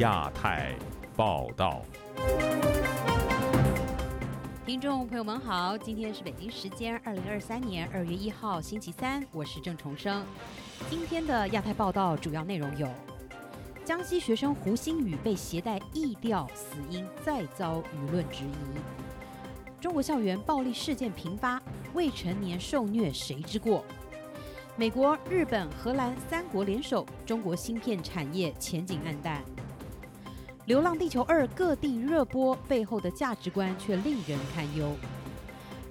亚太报道。听众朋友们好，今天是北京时间二零二三年二月一号星期三，我是郑重生。今天的亚太报道主要内容有：江西学生胡星宇被携带异调，死因再遭舆论质疑；中国校园暴力事件频发，未成年受虐谁之过？美国、日本、荷兰三国联手，中国芯片产业前景暗淡。《流浪地球二》各地热播，背后的价值观却令人堪忧。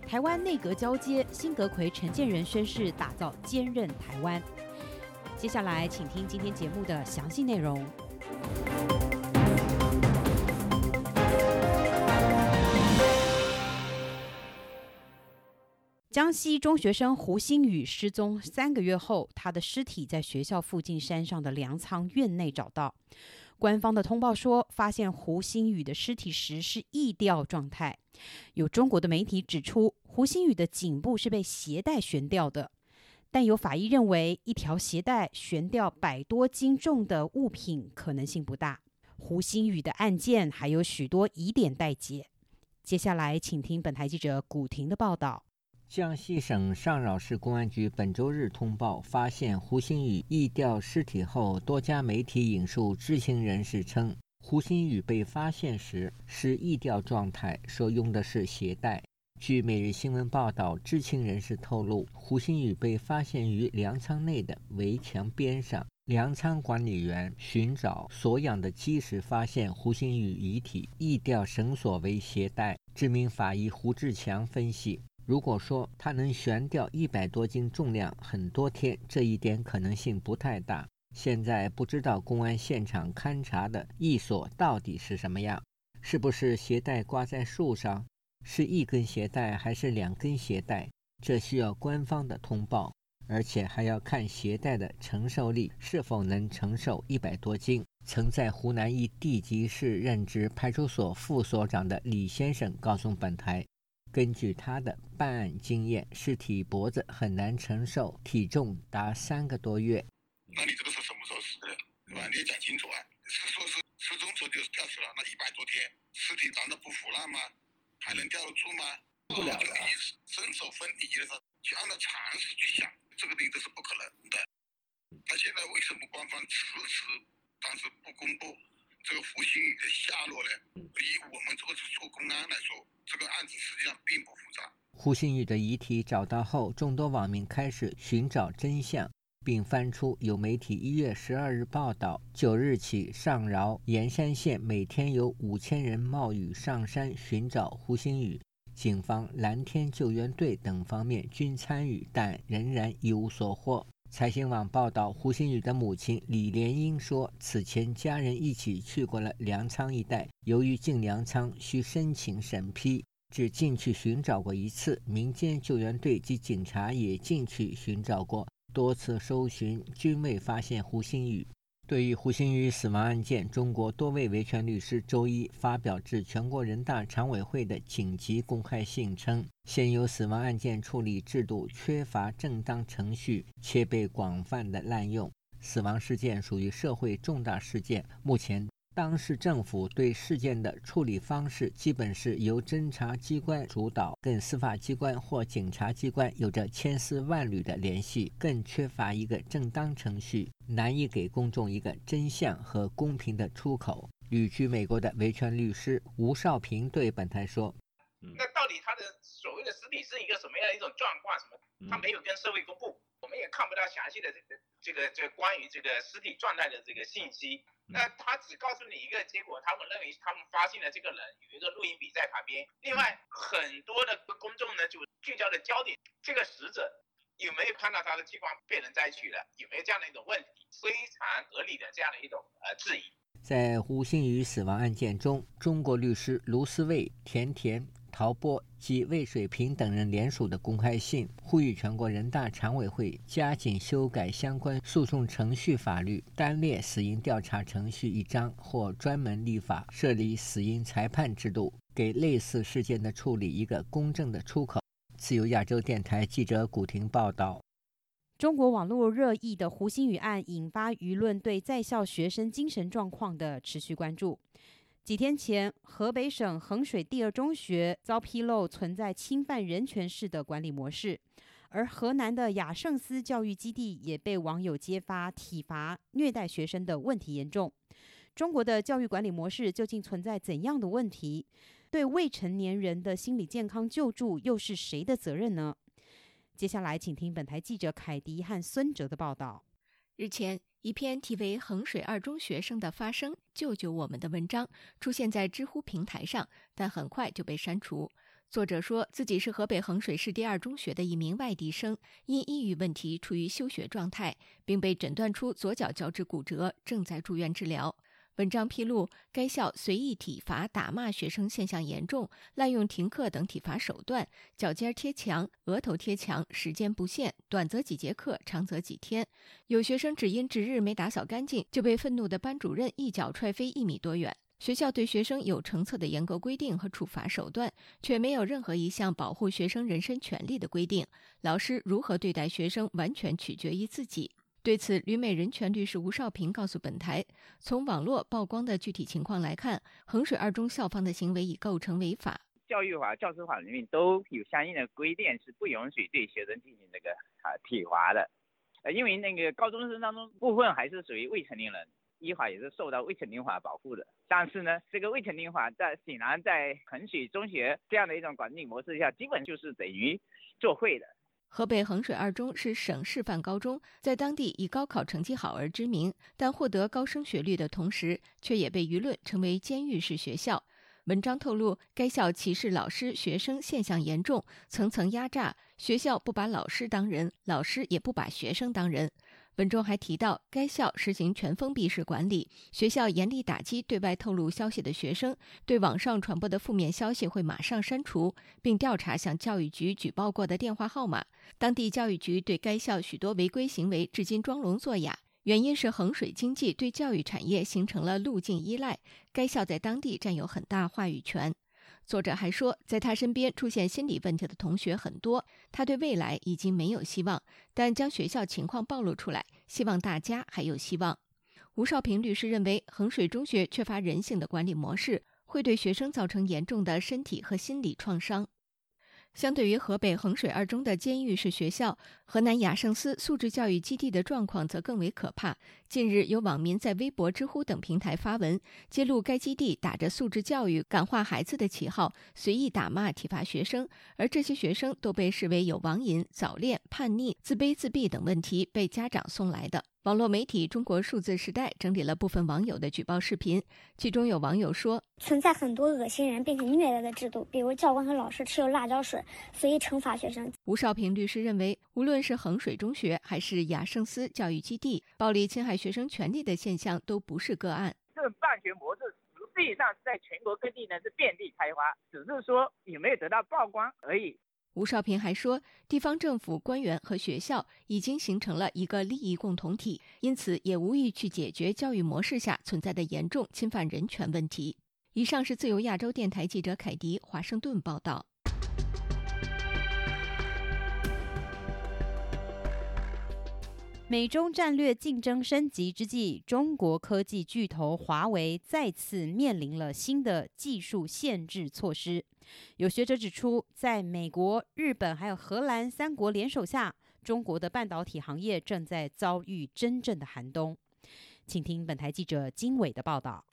台湾内阁交接，辛格奎、陈建仁宣誓打造坚韧台湾。接下来，请听今天节目的详细内容。江西中学生胡星宇失踪三个月后，他的尸体在学校附近山上的粮仓院内找到。官方的通报说，发现胡鑫宇的尸体时是异调状态。有中国的媒体指出，胡鑫宇的颈部是被鞋带悬吊的，但有法医认为，一条鞋带悬吊百多斤重的物品可能性不大。胡鑫宇的案件还有许多疑点待解。接下来，请听本台记者古婷的报道。江西省上饶市公安局本周日通报，发现胡鑫宇异调尸体后，多家媒体引述知情人士称，胡鑫宇被发现时是异调状态，说用的是鞋带。据每日新闻报道，知情人士透露，胡鑫宇被发现于粮仓内的围墙边上，粮仓管理员寻找所养的鸡时，发现胡鑫宇遗体，异调绳索为鞋带。知名法医胡志强分析。如果说它能悬吊一百多斤重量很多天，这一点可能性不太大。现在不知道公安现场勘查的一所到底是什么样，是不是鞋带挂在树上，是一根鞋带还是两根鞋带？这需要官方的通报，而且还要看鞋带的承受力是否能承受一百多斤。曾在湖南一地级市任职派出所副所长的李先生告诉本台。根据他的办案经验，尸体脖子很难承受体重达三个多月。那你这个是什么时候死的？对吧？你也讲清楚啊！是说是失踪时候就吊死了，那一百多天，尸体难道不腐烂吗？还能吊得住吗？不了了。身首分离的时候，去按照常识去想，这个东西都是不可能的。他现在为什么官方迟迟当时不公布这个胡鑫宇的下落呢？以我们这个做公安来说。这个案子实际上并不复杂。胡鑫宇的遗体找到后，众多网民开始寻找真相，并翻出有媒体一月十二日报道，九日起上饶盐山县每天有五千人冒雨上山寻找胡鑫宇，警方、蓝天救援队等方面均参与，但仍然一无所获。财新网报道，胡鑫宇的母亲李莲英说，此前家人一起去过了粮仓一带，由于进粮仓需申请审批，只进去寻找过一次。民间救援队及警察也进去寻找过，多次搜寻均未发现胡鑫宇。对于胡鑫宇死亡案件，中国多位维权律师周一发表致全国人大常委会的紧急公开信称，现有死亡案件处理制度缺乏正当程序，且被广泛的滥用。死亡事件属于社会重大事件，目前。当市政府对事件的处理方式，基本是由侦查机关主导，跟司法机关或警察机关有着千丝万缕的联系，更缺乏一个正当程序，难以给公众一个真相和公平的出口。旅居美国的维权律师吴少平对本台说：“那到底他的所谓的尸体是一个什么样的一种状况？什么？他没有跟社会公布，我们也看不到详细的这个这个这个关于这个尸体状态的这个信息。”那他只告诉你一个结果，他们认为他们发现了这个人有一个录音笔在旁边。另外，很多的公众呢就聚焦的焦点，这个死者有没有看到他的器官被人摘取了？有没有这样的一种问题？非常合理的这样的一种呃质疑。在胡鑫宇死亡案件中，中国律师卢思卫、田田。陶波及魏水平等人联署的公开信，呼吁全国人大常委会加紧修改相关诉讼程序法律，单列死因调查程序一章，或专门立法设立死因裁判制度，给类似事件的处理一个公正的出口。自由亚洲电台记者古婷报道。中国网络热议的胡鑫宇案引发舆论对在校学生精神状况的持续关注。几天前，河北省衡水第二中学遭披露存在侵犯人权式的管理模式，而河南的雅圣思教育基地也被网友揭发体罚、虐待学生的问题严重。中国的教育管理模式究竟存在怎样的问题？对未成年人的心理健康救助又是谁的责任呢？接下来，请听本台记者凯迪和孙哲的报道。日前，一篇题为《衡水二中学生的发声，救救我们》的文章出现在知乎平台上，但很快就被删除。作者说自己是河北衡水市第二中学的一名外地生，因抑郁问题处于休学状态，并被诊断出左脚脚趾骨折，正在住院治疗。文章披露，该校随意体罚、打骂学生现象严重，滥用停课等体罚手段，脚尖贴墙、额头贴墙，时间不限，短则几节课，长则几天。有学生只因值日没打扫干净，就被愤怒的班主任一脚踹飞一米多远。学校对学生有成册的严格规定和处罚手段，却没有任何一项保护学生人身权利的规定。老师如何对待学生，完全取决于自己。对此，旅美人权律师吴少平告诉本台，从网络曝光的具体情况来看，衡水二中校方的行为已构成违法。教育法、教师法里面都有相应的规定，是不允许对学生进行这个啊体罚的。呃，因为那个高中生当中部分还是属于未成年人，依法也是受到未成年法保护的。但是呢，这个未成年法在显然在衡水中学这样的一种管理模式下，基本就是等于作废的。河北衡水二中是省示范高中，在当地以高考成绩好而知名，但获得高升学率的同时，却也被舆论称为监狱式学校。文章透露，该校歧视老师、学生现象严重，层层压榨，学校不把老师当人，老师也不把学生当人。文中还提到，该校实行全封闭式管理，学校严厉打击对外透露消息的学生，对网上传播的负面消息会马上删除，并调查向教育局举报过的电话号码。当地教育局对该校许多违规行为至今装聋作哑，原因是衡水经济对教育产业形成了路径依赖，该校在当地占有很大话语权。作者还说，在他身边出现心理问题的同学很多，他对未来已经没有希望。但将学校情况暴露出来，希望大家还有希望。吴少平律师认为，衡水中学缺乏人性的管理模式，会对学生造成严重的身体和心理创伤。相对于河北衡水二中的监狱式学校，河南雅圣思素质教育基地的状况则更为可怕。近日，有网民在微博、知乎等平台发文，揭露该基地打着素质教育、感化孩子的旗号，随意打骂、体罚学生，而这些学生都被视为有网瘾、早恋、叛逆、自卑自闭等问题，被家长送来的。网络媒体《中国数字时代》整理了部分网友的举报视频，其中有网友说：“存在很多恶心人并且虐待的制度，比如教官和老师持有辣椒水随意惩罚学生。”吴少平律师认为，无论是衡水中学还是雅圣思教育基地，暴力侵害学生权利的现象都不是个案。这种办学模式实际上在全国各地呢是遍地开花，只是说有没有得到曝光而已。吴少平还说，地方政府官员和学校已经形成了一个利益共同体，因此也无意去解决教育模式下存在的严重侵犯人权问题。以上是自由亚洲电台记者凯迪华盛顿报道。美中战略竞争升级之际，中国科技巨头华为再次面临了新的技术限制措施。有学者指出，在美国、日本还有荷兰三国联手下，中国的半导体行业正在遭遇真正的寒冬。请听本台记者金伟的报道。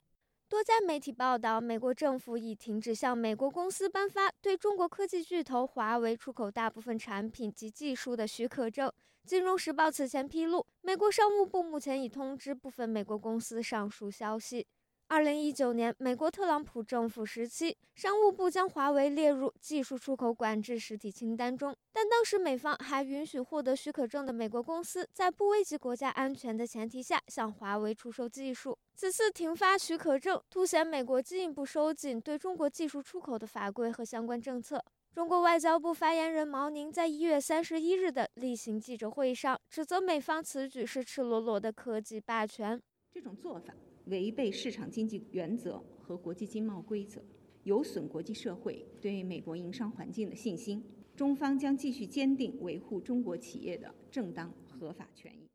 多家媒体报道，美国政府已停止向美国公司颁发对中国科技巨头华为出口大部分产品及技术的许可证。《金融时报》此前披露，美国商务部目前已通知部分美国公司上述消息。二零一九年，美国特朗普政府时期，商务部将华为列入技术出口管制实体清单中，但当时美方还允许获得许可证的美国公司在不危及国家安全的前提下向华为出售技术。此次停发许可证，凸显美国进一步收紧对中国技术出口的法规和相关政策。中国外交部发言人毛宁在一月三十一日的例行记者会上指责美方此举是赤裸裸的科技霸权。这种做法违背市场经济原则和国际经贸规则，有损国际社会对美国营商环境的信心。中方将继续坚定维护中国企业的正当合法权益。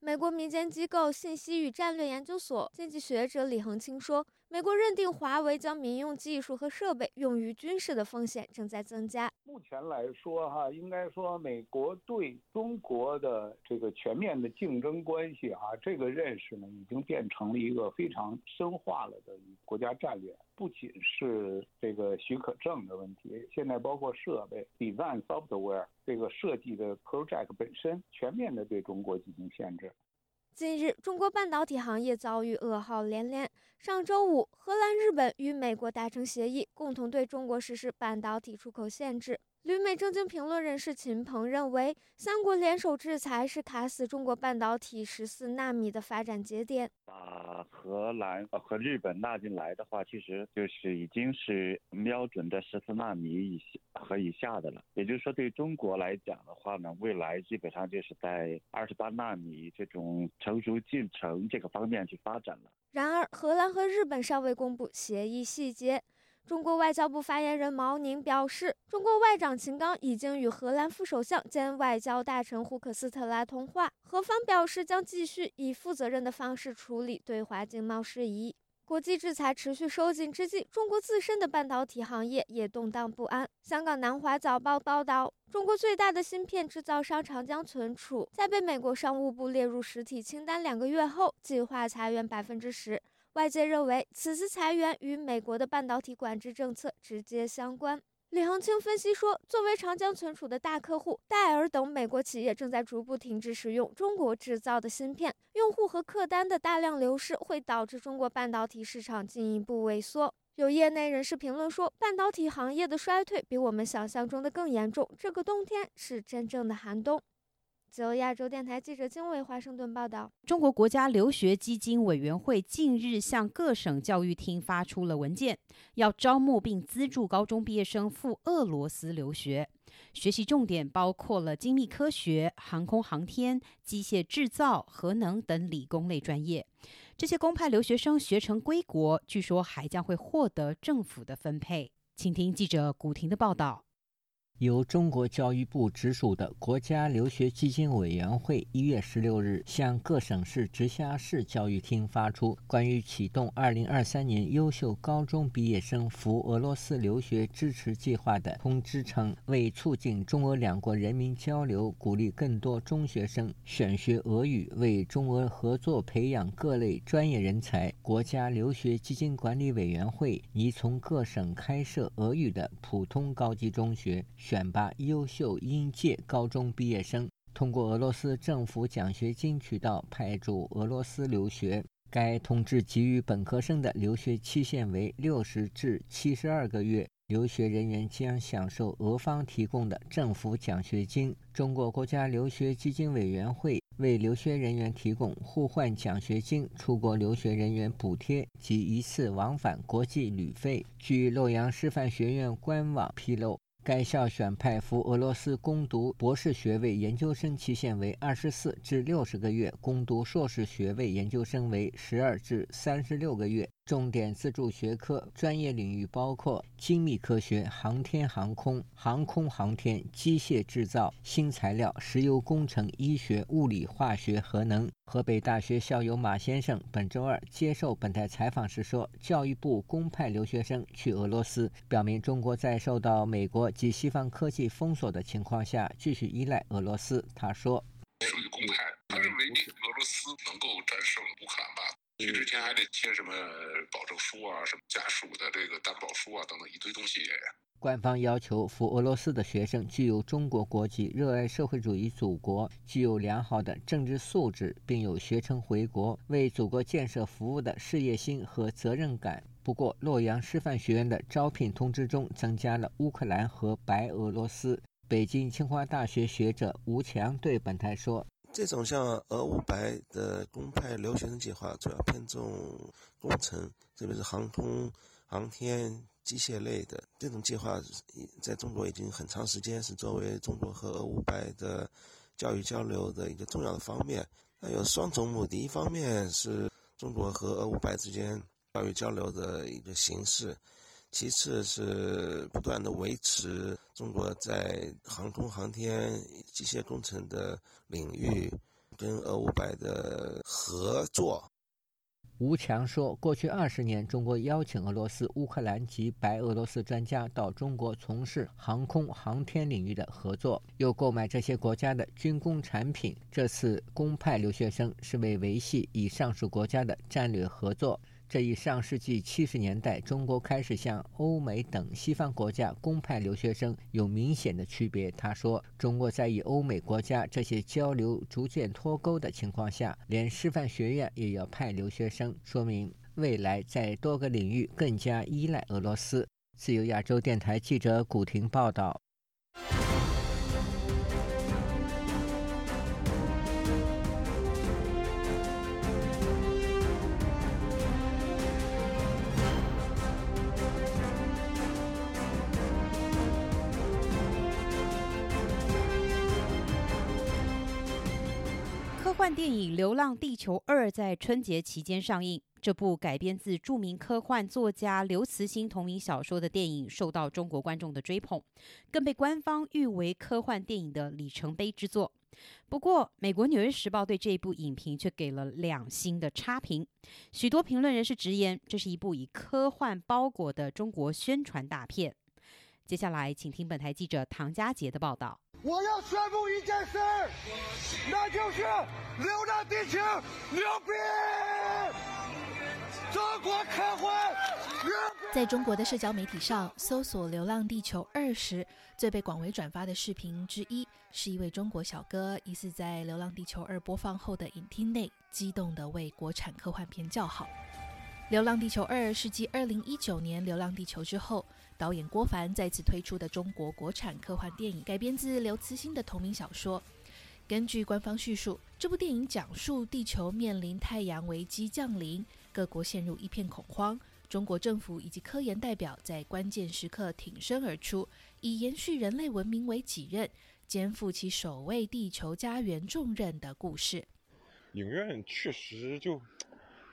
美国民间机构信息与战略研究所经济学者李恒清说：“美国认定华为将民用技术和设备用于军事的风险正在增加。目前来说，哈，应该说美国对中国的这个全面的竞争关系，哈，这个认识呢，已经变成了一个非常深化了的国家战略。不仅是这个许可证的问题，现在包括设备、design software 这个设计的 project 本身，全面的对中国进行限制。”近日，中国半导体行业遭遇噩耗连连。上周五，荷兰、日本与美国达成协议，共同对中国实施半导体出口限制。旅美政经评论人士秦鹏认为，三国联手制裁是卡死中国半导体十四纳米的发展节点。把荷兰和日本纳进来的话，其实就是已经是瞄准的十四纳米以下和以下的了。也就是说，对中国来讲的话呢，未来基本上就是在二十八纳米这种成熟进程这个方面去发展了。然而，荷兰和日本尚未公布协议细节。中国外交部发言人毛宁表示，中国外长秦刚已经与荷兰副首相兼外交大臣胡克斯特拉通话，荷方表示将继续以负责任的方式处理对华经贸事宜。国际制裁持续收紧之际，中国自身的半导体行业也动荡不安。香港南华早报报道，中国最大的芯片制造商长江存储在被美国商务部列入实体清单两个月后，计划裁员百分之十。外界认为，此次裁员与美国的半导体管制政策直接相关。李恒清分析说，作为长江存储的大客户，戴尔等美国企业正在逐步停止使用中国制造的芯片，用户和客单的大量流失会导致中国半导体市场进一步萎缩。有业内人士评论说，半导体行业的衰退比我们想象中的更严重，这个冬天是真正的寒冬。自由亚洲电台记者金伟华盛顿报道：中国国家留学基金委员会近日向各省教育厅发出了文件，要招募并资助高中毕业生赴俄罗斯留学，学习重点包括了精密科学、航空航天、机械制造、核能等理工类专业。这些公派留学生学成归国，据说还将会获得政府的分配。请听记者古婷的报道。由中国教育部直属的国家留学基金委员会一月十六日向各省市直辖市教育厅发出关于启动二零二三年优秀高中毕业生赴俄罗斯留学支持计划的通知称，为促进中俄两国人民交流，鼓励更多中学生选学俄语，为中俄合作培养各类专业人才，国家留学基金管理委员会拟从各省开设俄语的普通高级中学。选拔优秀应届高中毕业生，通过俄罗斯政府奖学金渠道派驻俄罗斯留学。该通知给予本科生的留学期限为六十至七十二个月，留学人员将享受俄方提供的政府奖学金。中国国家留学基金委员会为留学人员提供互换奖学金、出国留学人员补贴及一次往返国际旅费。据洛阳师范学院官网披露。该校选派赴俄罗斯攻读博士学位研究生期限为二十四至六十个月，攻读硕士学位研究生为十二至三十六个月。重点资助学科专业领域包括精密科学、航天航空、航空航天、机械制造、新材料、石油工程、医学、物理化学、核能。河北大学校友马先生本周二接受本台采访时说：“教育部公派留学生去俄罗斯，表明中国在受到美国及西方科技封锁的情况下，继续依赖俄罗斯。”他说：“属于公派，他认为俄罗斯能够战胜乌克兰吧。”你之前还得签什么保证书啊，什么家属的这个担保书啊，等等一堆东西。官方要求赴俄罗斯的学生具有中国国籍，热爱社会主义祖国，具有良好的政治素质，并有学成回国为祖国建设服务的事业心和责任感。不过，洛阳师范学院的招聘通知中增加了乌克兰和白俄罗斯。北京清华大学学者吴强对本台说。这种像俄乌白的公派留学生计划，主要偏重工程，特别是航空、航天、机械类的。这种计划在中国已经很长时间，是作为中国和俄乌白的教育交流的一个重要的方面。它有双重目的：一方面是中国和俄乌白之间教育交流的一个形式；其次是不断的维持中国在航空航天、机械工程的领域跟俄五百的合作。吴强说，过去二十年，中国邀请俄罗斯、乌克兰及白俄罗斯专家到中国从事航空航天领域的合作，又购买这些国家的军工产品。这次公派留学生是为维系以上述国家的战略合作。这一上世纪七十年代，中国开始向欧美等西方国家公派留学生有明显的区别。他说，中国在与欧美国家这些交流逐渐脱钩的情况下，连师范学院也要派留学生，说明未来在多个领域更加依赖俄罗斯。自由亚洲电台记者古婷报道。幻电影《流浪地球二》在春节期间上映。这部改编自著名科幻作家刘慈欣同名小说的电影受到中国观众的追捧，更被官方誉为科幻电影的里程碑之作。不过，美国《纽约时报》对这部影评却给了两星的差评。许多评论人士直言，这是一部以科幻包裹的中国宣传大片。接下来，请听本台记者唐佳杰的报道。我要宣布一件事，那就是《流浪地球》牛逼！中国科幻！在中国的社交媒体上搜索《流浪地球二》时，最被广为转发的视频之一，是一位中国小哥疑似在《流浪地球二》播放后的影厅内，激动地为国产科幻片叫好。《流浪地球二》是继2019年《流浪地球》之后。导演郭帆再次推出的中国国产科幻电影，改编自刘慈欣的同名小说。根据官方叙述，这部电影讲述地球面临太阳危机降临，各国陷入一片恐慌。中国政府以及科研代表在关键时刻挺身而出，以延续人类文明为己任，肩负起守卫地球家园重任的故事。影院确实就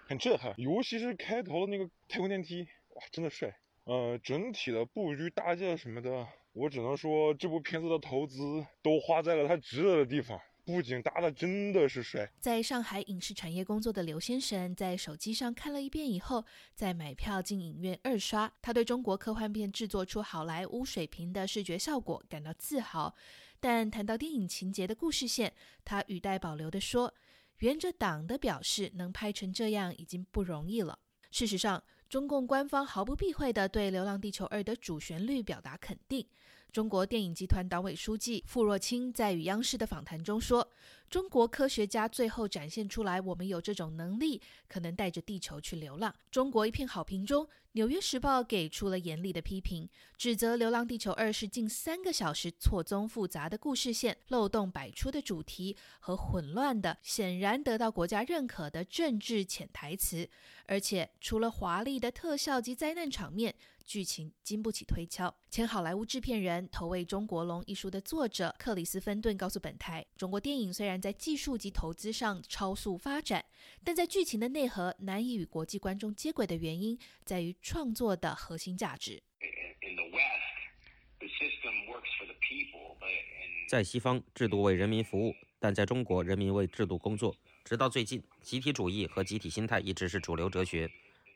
很震撼，尤其是开头的那个太空电梯，哇，真的帅。呃，整体的布局搭建什么的，我只能说这部片子的投资都花在了它值得的地方。布景搭的真的是帅。在上海影视产业工作的刘先生，在手机上看了一遍以后，再买票进影院二刷。他对中国科幻片制作出好莱坞水平的视觉效果感到自豪。但谈到电影情节的故事线，他语带保留地说：“沿着党的表示，能拍成这样已经不容易了。”事实上。中共官方毫不避讳地对《流浪地球二》的主旋律表达肯定。中国电影集团党委书记傅若清在与央视的访谈中说：“中国科学家最后展现出来，我们有这种能力，可能带着地球去流浪。”中国一片好评中。《纽约时报》给出了严厉的批评，指责《流浪地球二》是近三个小时错综复杂的故事线、漏洞百出的主题和混乱的、显然得到国家认可的政治潜台词，而且除了华丽的特效及灾难场面。剧情经不起推敲。前好莱坞制片人、投喂中国龙》一书的作者克里斯·芬顿告诉本台：“中国电影虽然在技术及投资上超速发展，但在剧情的内核难以与国际观众接轨的原因，在于创作的核心价值。在西方，制度为人民服务；但在中国，人民为制度工作。直到最近，集体主义和集体心态一直是主流哲学。”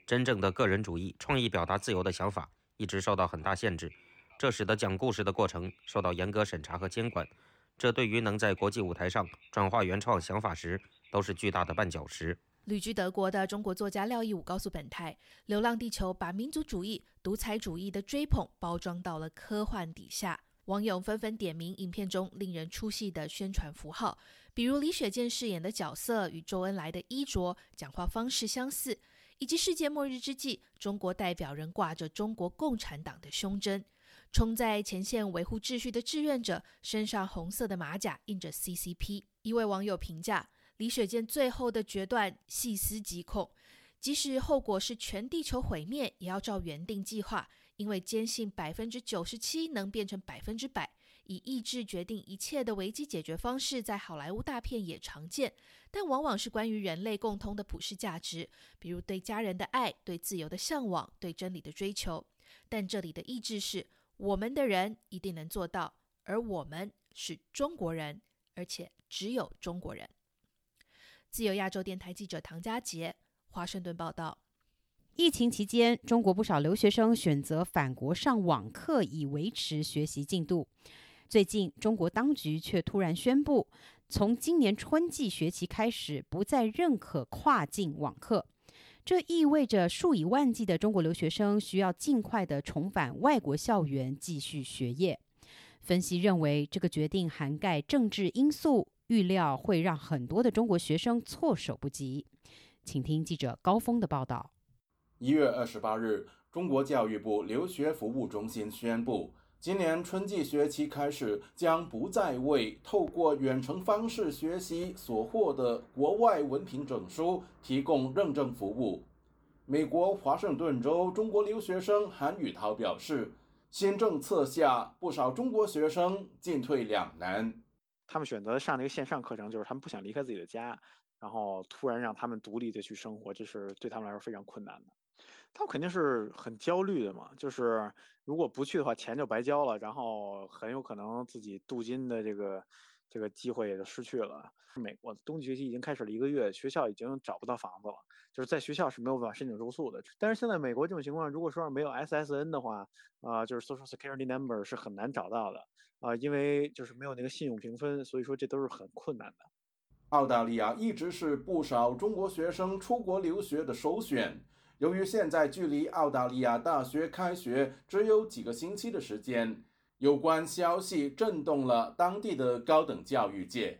真正的个人主义、创意表达自由的想法一直受到很大限制，这使得讲故事的过程受到严格审查和监管。这对于能在国际舞台上转化原创想法时，都是巨大的绊脚石。旅居德国的中国作家廖一武告诉本台，《流浪地球》把民族主义、独裁主义的追捧包装到了科幻底下。网友纷纷点名影片中令人出戏的宣传符号，比如李雪健饰演的角色与周恩来的衣着、讲话方式相似。以及世界末日之际，中国代表人挂着中国共产党的胸针，冲在前线维护秩序的志愿者身上红色的马甲印着 CCP。一位网友评价李雪健最后的决断细思极恐，即使后果是全地球毁灭，也要照原定计划，因为坚信百分之九十七能变成百分之百。以意志决定一切的危机解决方式，在好莱坞大片也常见，但往往是关于人类共通的普世价值，比如对家人的爱、对自由的向往、对真理的追求。但这里的意志是我们的人一定能做到，而我们是中国人，而且只有中国人。自由亚洲电台记者唐佳杰，华盛顿报道。疫情期间，中国不少留学生选择返国上网课，以维持学习进度。最近，中国当局却突然宣布，从今年春季学期开始，不再认可跨境网课。这意味着数以万计的中国留学生需要尽快的重返外国校园继续学业。分析认为，这个决定涵盖政治因素，预料会让很多的中国学生措手不及。请听记者高峰的报道。一月二十八日，中国教育部留学服务中心宣布，今年春季学期开始，将不再为透过远程方式学习所获得国外文凭证书提供认证服务。美国华盛顿州中国留学生韩宇涛表示，新政策下，不少中国学生进退两难。他们选择上那个线上课程，就是他们不想离开自己的家，然后突然让他们独立的去生活，这是对他们来说非常困难的。他肯定是很焦虑的嘛，就是如果不去的话，钱就白交了，然后很有可能自己镀金的这个这个机会也就失去了。美国冬季学期已经开始了一个月，学校已经找不到房子了，就是在学校是没有办法申请住宿的。但是现在美国这种情况，如果说没有 SSN 的话，啊，就是 Social Security Number 是很难找到的啊，因为就是没有那个信用评分，所以说这都是很困难的。澳大利亚一直是不少中国学生出国留学的首选。由于现在距离澳大利亚大学开学只有几个星期的时间，有关消息震动了当地的高等教育界。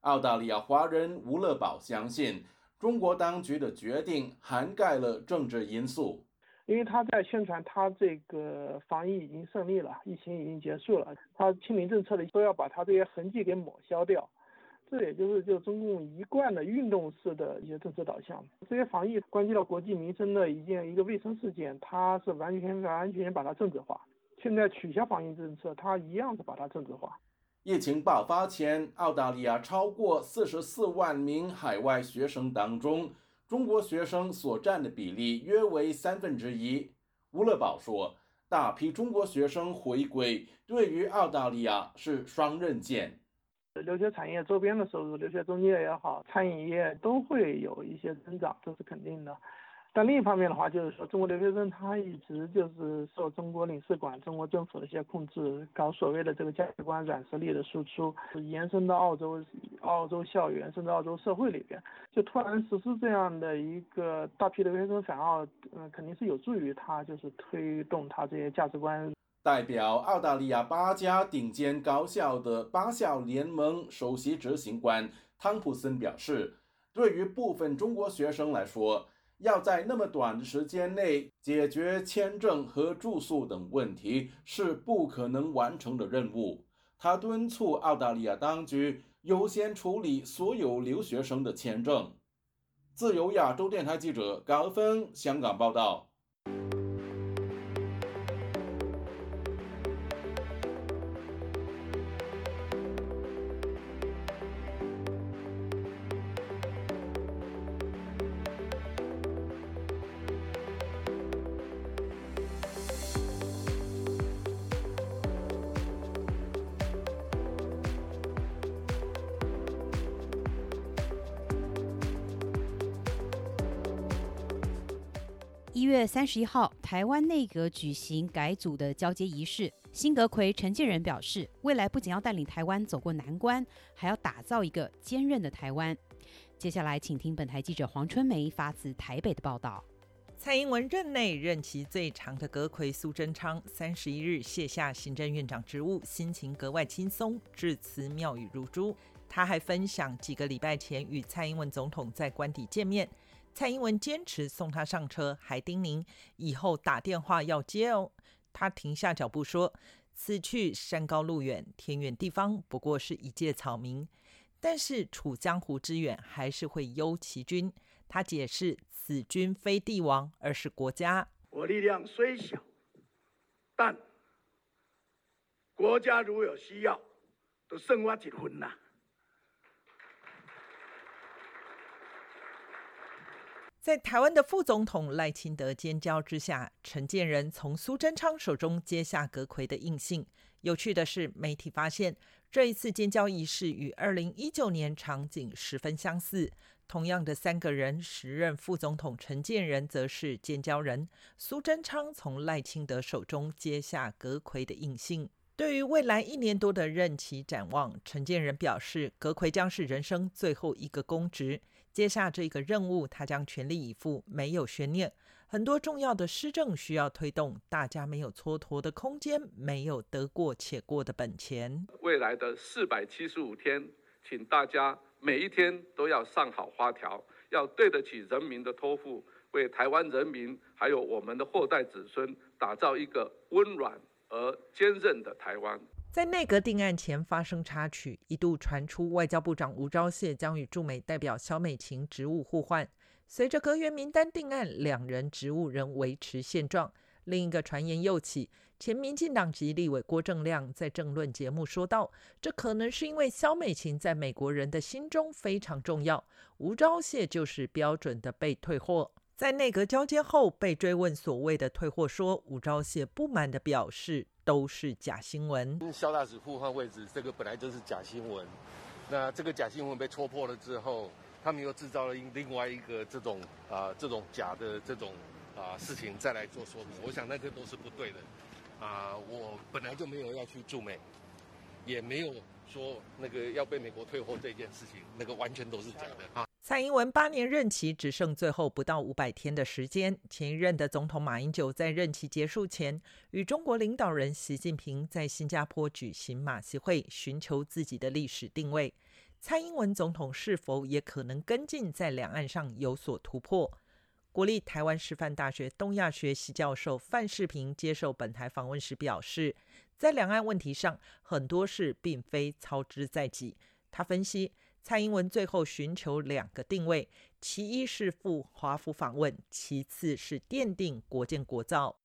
澳大利亚华人吴乐宝相信，中国当局的决定涵盖了政治因素，因为他在宣传他这个防疫已经胜利了，疫情已经结束了，他清零政策的都要把他这些痕迹给抹消掉。这也就是就中共一贯的运动式的一些政策导向，这些防疫关系到国计民生的一件一个卫生事件，它是完全完全把它政治化。现在取消防疫政策，它一样是把它政治化。疫情爆发前，澳大利亚超过四十四万名海外学生当中，中国学生所占的比例约为三分之一。吴乐宝说，大批中国学生回归对于澳大利亚是双刃剑。留学产业周边的收入，留学中介也好，餐饮业都会有一些增长，这是肯定的。但另一方面的话，就是说中国留学生他一直就是受中国领事馆、中国政府的一些控制，搞所谓的这个价值观软实力的输出，延伸到澳洲、澳洲校园甚至澳洲社会里边，就突然实施这样的一个大批留学生返澳，嗯，肯定是有助于他就是推动他这些价值观。代表澳大利亚八家顶尖高校的八校联盟首席执行官汤普森表示，对于部分中国学生来说，要在那么短的时间内解决签证和住宿等问题是不可能完成的任务。他敦促澳大利亚当局优先处理所有留学生的签证。自由亚洲电台记者高峰香港报道。月三十一号，台湾内阁举行改组的交接仪式。新阁魁陈建仁表示，未来不仅要带领台湾走过难关，还要打造一个坚韧的台湾。接下来，请听本台记者黄春梅发自台北的报道。蔡英文任内任期最长的阁魁苏贞昌，三十一日卸下行政院长职务，心情格外轻松，致辞妙语如珠。他还分享几个礼拜前与蔡英文总统在官邸见面。蔡英文坚持送他上车，还叮咛以后打电话要接哦。他停下脚步说：“此去山高路远，天远地方，不过是一介草民。但是处江湖之远，还是会忧其君。”他解释：“此君非帝王，而是国家。我力量虽小，但国家如有需要，都剩我一分呐。”在台湾的副总统赖清德尖叫之下，陈建仁从苏贞昌手中接下阁魁的印信。有趣的是，媒体发现这一次尖叫仪式与二零一九年场景十分相似。同样的三个人，时任副总统陈建仁则是尖叫人，苏贞昌从赖清德手中接下阁魁的印信。对于未来一年多的任期展望，陈建仁表示，阁魁将是人生最后一个公职。接下这个任务，他将全力以赴，没有悬念。很多重要的施政需要推动，大家没有蹉跎的空间，没有得过且过的本钱。未来的四百七十五天，请大家每一天都要上好花条，要对得起人民的托付，为台湾人民还有我们的后代子孙打造一个温暖而坚韧的台湾。在内阁定案前发生插曲，一度传出外交部长吴钊燮将与驻美代表萧美琴职务互换。随着阁员名单定案，两人职务仍维持现状。另一个传言又起，前民进党籍立委郭正亮在政论节目说道：“这可能是因为萧美琴在美国人的心中非常重要，吴钊燮就是标准的被退货。”在内阁交接后被追问所谓的退货，说吴钊燮不满的表示。都是假新闻。肖大使互换位置，这个本来就是假新闻。那这个假新闻被戳破了之后，他们又制造了另外一个这种啊这种假的这种啊事情再来做说明。我想那个都是不对的。啊，我本来就没有要去驻美，也没有说那个要被美国退货这件事情，那个完全都是假的啊。蔡英文八年任期只剩最后不到五百天的时间，前一任的总统马英九在任期结束前，与中国领导人习近平在新加坡举行马习会，寻求自己的历史定位。蔡英文总统是否也可能跟进，在两岸上有所突破？国立台湾师范大学东亚学系教授范世平接受本台访问时表示，在两岸问题上，很多事并非操之在己。他分析。蔡英文最后寻求两个定位，其一是赴华府访问，其次是奠定国建国造。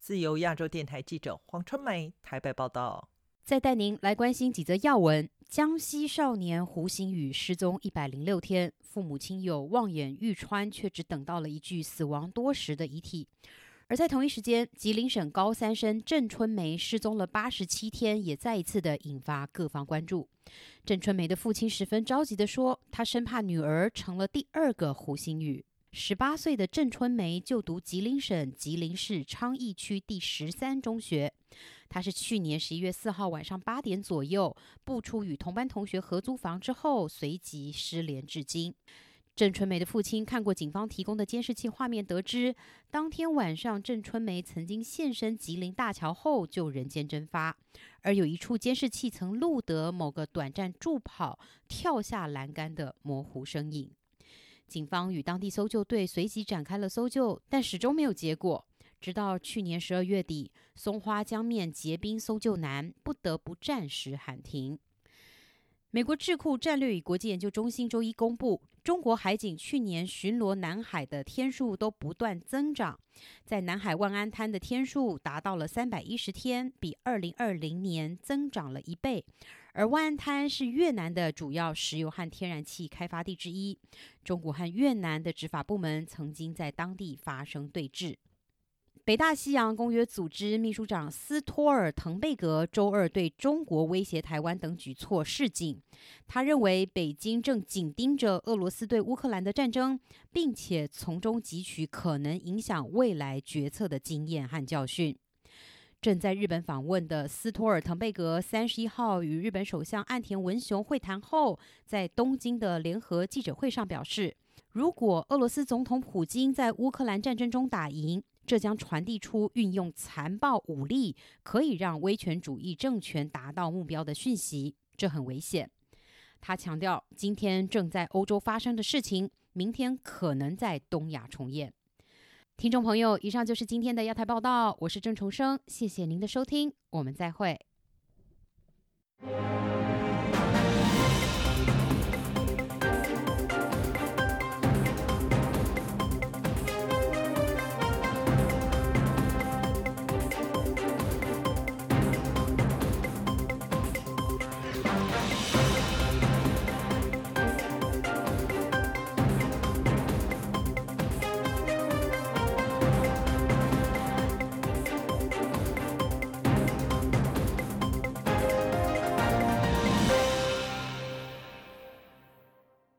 自由亚洲电台记者黄春梅台北报道。再带您来关心几则要闻：江西少年胡星宇失踪一百零六天，父母亲友望眼欲穿，却只等到了一具死亡多时的遗体。而在同一时间，吉林省高三生郑春梅失踪了八十七天，也再一次的引发各方关注。郑春梅的父亲十分着急地说：“他生怕女儿成了第二个胡星宇。”十八岁的郑春梅就读吉林省吉林市昌邑区第十三中学。她是去年十一月四号晚上八点左右步出与同班同学合租房之后，随即失联至今。郑春梅的父亲看过警方提供的监视器画面，得知当天晚上郑春梅曾经现身吉林大桥后就人间蒸发，而有一处监视器曾录得某个短暂助跑、跳下栏杆的模糊身影。警方与当地搜救队随即展开了搜救，但始终没有结果。直到去年十二月底，松花江面结冰搜救难，不得不暂时喊停。美国智库战略与国际研究中心周一公布，中国海警去年巡逻南海的天数都不断增长，在南海万安滩的天数达到了三百一十天，比二零二零年增长了一倍。而万安滩是越南的主要石油和天然气开发地之一，中国和越南的执法部门曾经在当地发生对峙。北大西洋公约组织秘书长斯托尔滕贝格周二对中国威胁台湾等举措示警。他认为，北京正紧盯着俄罗斯对乌克兰的战争，并且从中汲取可能影响未来决策的经验和教训。正在日本访问的斯托尔滕贝格三十一号与日本首相岸田文雄会谈后，在东京的联合记者会上表示，如果俄罗斯总统普京在乌克兰战争中打赢，这将传递出运用残暴武力可以让威权主义政权达到目标的讯息，这很危险。他强调，今天正在欧洲发生的事情，明天可能在东亚重演。听众朋友，以上就是今天的亚太报道，我是郑重生，谢谢您的收听，我们再会。